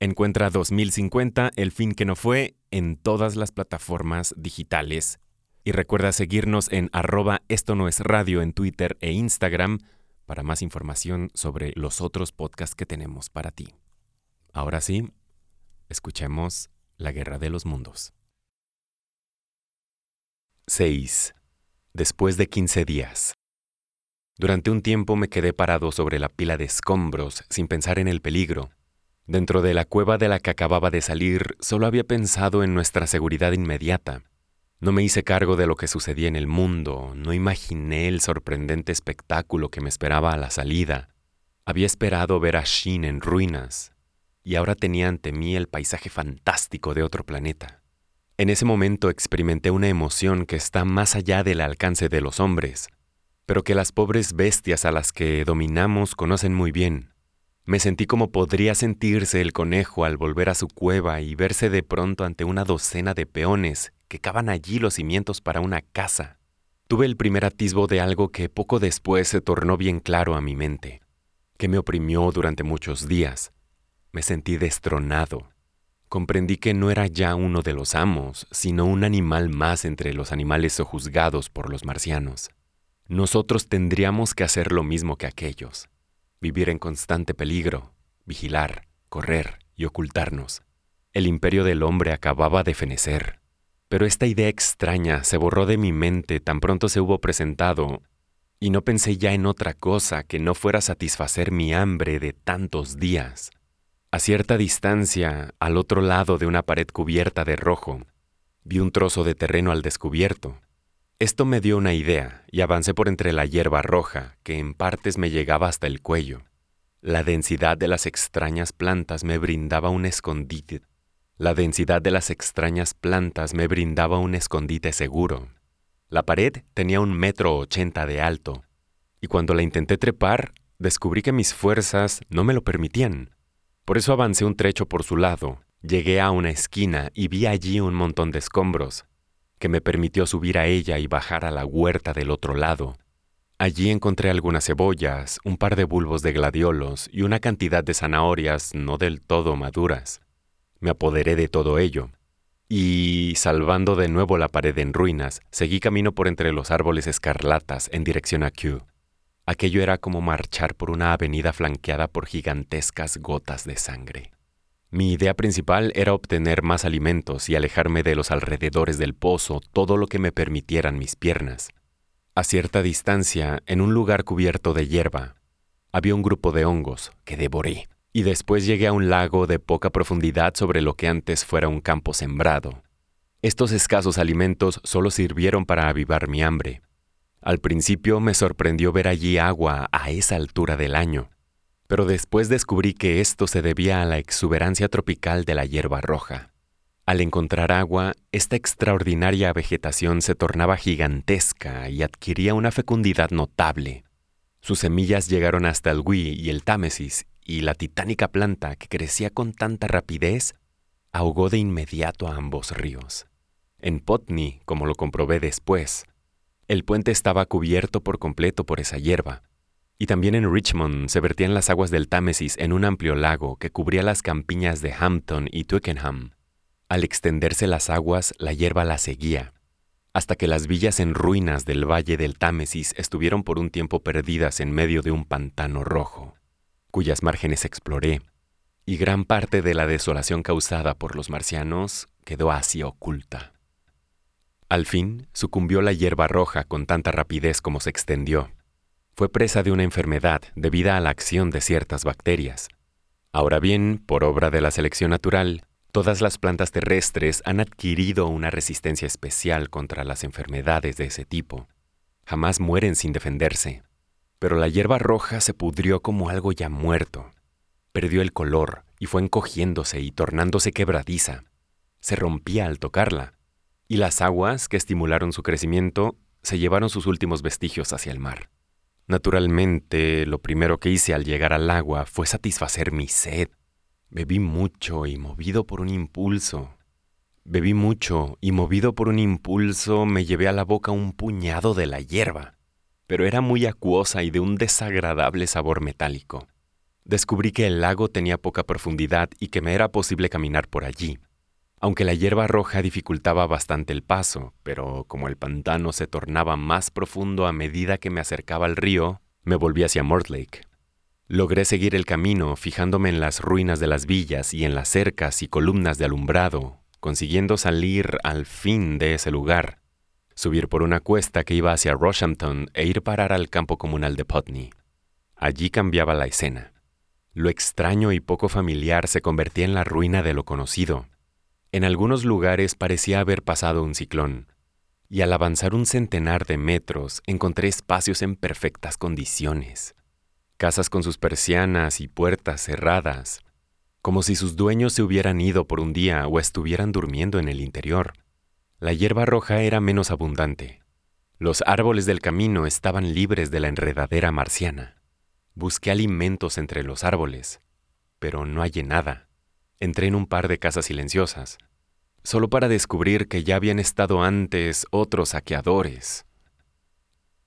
Encuentra 2050, el fin que no fue, en todas las plataformas digitales. Y recuerda seguirnos en arroba esto no es radio en Twitter e Instagram para más información sobre los otros podcasts que tenemos para ti. Ahora sí, escuchemos La Guerra de los Mundos. 6. Después de 15 días. Durante un tiempo me quedé parado sobre la pila de escombros sin pensar en el peligro Dentro de la cueva de la que acababa de salir, solo había pensado en nuestra seguridad inmediata. No me hice cargo de lo que sucedía en el mundo, no imaginé el sorprendente espectáculo que me esperaba a la salida. Había esperado ver a Shin en ruinas, y ahora tenía ante mí el paisaje fantástico de otro planeta. En ese momento experimenté una emoción que está más allá del alcance de los hombres, pero que las pobres bestias a las que dominamos conocen muy bien. Me sentí como podría sentirse el conejo al volver a su cueva y verse de pronto ante una docena de peones que cavan allí los cimientos para una casa. Tuve el primer atisbo de algo que poco después se tornó bien claro a mi mente, que me oprimió durante muchos días. Me sentí destronado. Comprendí que no era ya uno de los amos, sino un animal más entre los animales sojuzgados por los marcianos. Nosotros tendríamos que hacer lo mismo que aquellos vivir en constante peligro, vigilar, correr y ocultarnos. El imperio del hombre acababa de fenecer. Pero esta idea extraña se borró de mi mente tan pronto se hubo presentado, y no pensé ya en otra cosa que no fuera satisfacer mi hambre de tantos días. A cierta distancia, al otro lado de una pared cubierta de rojo, vi un trozo de terreno al descubierto, esto me dio una idea y avancé por entre la hierba roja, que en partes me llegaba hasta el cuello. La densidad de las extrañas plantas me brindaba un escondite. La densidad de las extrañas plantas me brindaba un escondite seguro. La pared tenía un metro ochenta de alto, y cuando la intenté trepar, descubrí que mis fuerzas no me lo permitían. Por eso avancé un trecho por su lado, llegué a una esquina y vi allí un montón de escombros, que me permitió subir a ella y bajar a la huerta del otro lado. Allí encontré algunas cebollas, un par de bulbos de gladiolos y una cantidad de zanahorias no del todo maduras. Me apoderé de todo ello, y, salvando de nuevo la pared en ruinas, seguí camino por entre los árboles escarlatas en dirección a Kew. Aquello era como marchar por una avenida flanqueada por gigantescas gotas de sangre. Mi idea principal era obtener más alimentos y alejarme de los alrededores del pozo todo lo que me permitieran mis piernas. A cierta distancia, en un lugar cubierto de hierba, había un grupo de hongos que devoré, y después llegué a un lago de poca profundidad sobre lo que antes fuera un campo sembrado. Estos escasos alimentos solo sirvieron para avivar mi hambre. Al principio me sorprendió ver allí agua a esa altura del año pero después descubrí que esto se debía a la exuberancia tropical de la hierba roja. Al encontrar agua, esta extraordinaria vegetación se tornaba gigantesca y adquiría una fecundidad notable. Sus semillas llegaron hasta el Wii y el Támesis, y la titánica planta que crecía con tanta rapidez ahogó de inmediato a ambos ríos. En Potney, como lo comprobé después, el puente estaba cubierto por completo por esa hierba, y también en Richmond se vertían las aguas del Támesis en un amplio lago que cubría las campiñas de Hampton y Twickenham. Al extenderse las aguas, la hierba la seguía, hasta que las villas en ruinas del valle del Támesis estuvieron por un tiempo perdidas en medio de un pantano rojo, cuyas márgenes exploré, y gran parte de la desolación causada por los marcianos quedó así oculta. Al fin sucumbió la hierba roja con tanta rapidez como se extendió fue presa de una enfermedad debida a la acción de ciertas bacterias. Ahora bien, por obra de la selección natural, todas las plantas terrestres han adquirido una resistencia especial contra las enfermedades de ese tipo. Jamás mueren sin defenderse. Pero la hierba roja se pudrió como algo ya muerto. Perdió el color y fue encogiéndose y tornándose quebradiza. se rompía al tocarla, y las aguas que estimularon su crecimiento se llevaron sus últimos vestigios hacia el mar. Naturalmente, lo primero que hice al llegar al agua fue satisfacer mi sed. Bebí mucho y movido por un impulso. Bebí mucho y movido por un impulso me llevé a la boca un puñado de la hierba, pero era muy acuosa y de un desagradable sabor metálico. Descubrí que el lago tenía poca profundidad y que me era posible caminar por allí, aunque la hierba roja dificultaba bastante el paso, pero como el pantano se tornaba más profundo a medida que me acercaba al río, me volví hacia Mortlake. Logré seguir el camino fijándome en las ruinas de las villas y en las cercas y columnas de alumbrado, consiguiendo salir al fin de ese lugar, subir por una cuesta que iba hacia Roshampton e ir parar al campo comunal de Putney. Allí cambiaba la escena. Lo extraño y poco familiar se convertía en la ruina de lo conocido, en algunos lugares parecía haber pasado un ciclón, y al avanzar un centenar de metros encontré espacios en perfectas condiciones. Casas con sus persianas y puertas cerradas, como si sus dueños se hubieran ido por un día o estuvieran durmiendo en el interior. La hierba roja era menos abundante. Los árboles del camino estaban libres de la enredadera marciana. Busqué alimentos entre los árboles, pero no hallé nada entré en un par de casas silenciosas, solo para descubrir que ya habían estado antes otros saqueadores.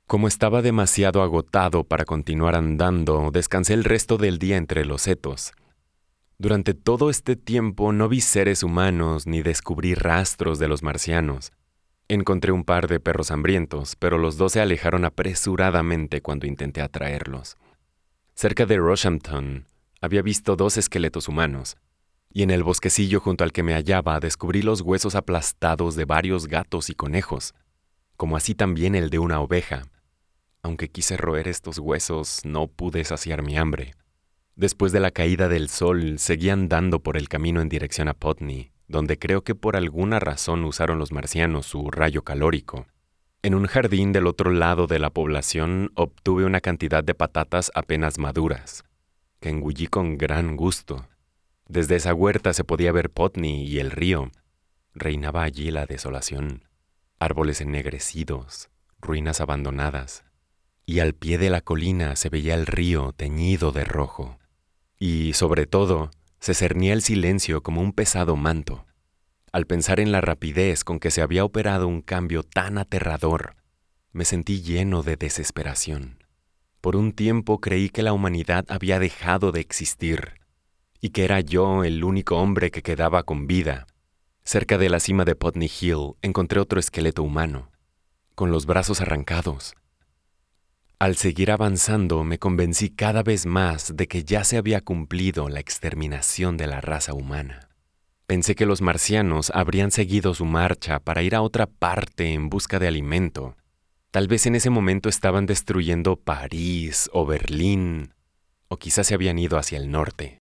Como estaba demasiado agotado para continuar andando, descansé el resto del día entre los setos. Durante todo este tiempo no vi seres humanos ni descubrí rastros de los marcianos. Encontré un par de perros hambrientos, pero los dos se alejaron apresuradamente cuando intenté atraerlos. Cerca de Roshampton había visto dos esqueletos humanos, y en el bosquecillo junto al que me hallaba descubrí los huesos aplastados de varios gatos y conejos, como así también el de una oveja. Aunque quise roer estos huesos, no pude saciar mi hambre. Después de la caída del sol, seguí andando por el camino en dirección a Putney, donde creo que por alguna razón usaron los marcianos su rayo calórico. En un jardín del otro lado de la población obtuve una cantidad de patatas apenas maduras, que engullí con gran gusto. Desde esa huerta se podía ver Potney y el río. Reinaba allí la desolación, árboles ennegrecidos, ruinas abandonadas, y al pie de la colina se veía el río teñido de rojo. Y, sobre todo, se cernía el silencio como un pesado manto. Al pensar en la rapidez con que se había operado un cambio tan aterrador, me sentí lleno de desesperación. Por un tiempo creí que la humanidad había dejado de existir y que era yo el único hombre que quedaba con vida. Cerca de la cima de Putney Hill encontré otro esqueleto humano, con los brazos arrancados. Al seguir avanzando me convencí cada vez más de que ya se había cumplido la exterminación de la raza humana. Pensé que los marcianos habrían seguido su marcha para ir a otra parte en busca de alimento. Tal vez en ese momento estaban destruyendo París o Berlín, o quizás se habían ido hacia el norte.